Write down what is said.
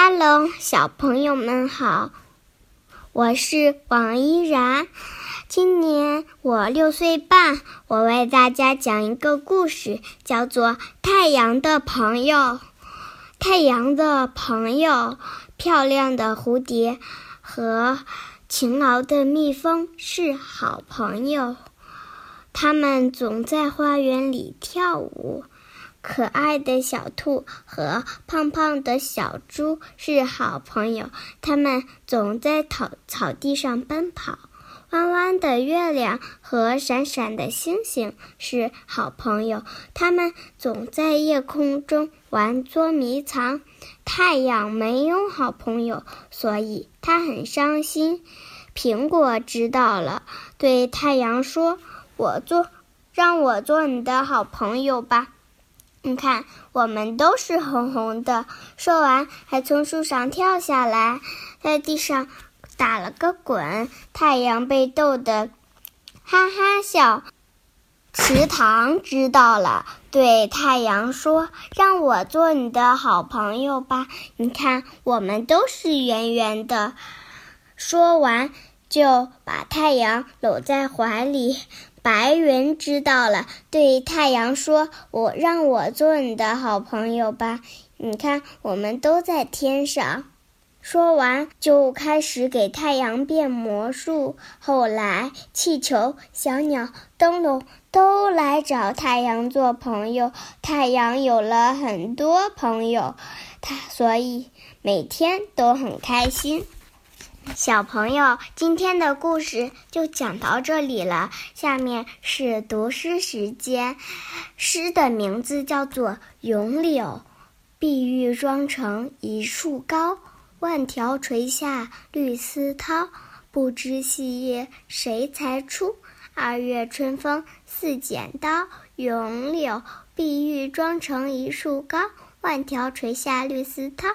Hello，小朋友们好，我是王依然，今年我六岁半，我为大家讲一个故事，叫做《太阳的朋友》。太阳的朋友，漂亮的蝴蝶和勤劳的蜜蜂是好朋友，他们总在花园里跳舞。可爱的小兔和胖胖的小猪是好朋友，它们总在草草地上奔跑。弯弯的月亮和闪闪的星星是好朋友，它们总在夜空中玩捉迷藏。太阳没有好朋友，所以它很伤心。苹果知道了，对太阳说：“我做，让我做你的好朋友吧。”你看，我们都是红红的。说完，还从树上跳下来，在地上打了个滚。太阳被逗得哈哈笑。池塘知道了，对太阳说：“让我做你的好朋友吧。”你看，我们都是圆圆的。说完，就把太阳搂在怀里。白云知道了，对太阳说：“我让我做你的好朋友吧。”你看，我们都在天上。说完，就开始给太阳变魔术。后来，气球、小鸟、灯笼都来找太阳做朋友。太阳有了很多朋友，他所以每天都很开心。小朋友，今天的故事就讲到这里了。下面是读诗时间，诗的名字叫做《咏柳》。碧玉妆成一树高，万条垂下绿丝绦。不知细叶谁裁出？二月春风似剪刀。咏柳，碧玉妆成一树高，万条垂下绿丝绦。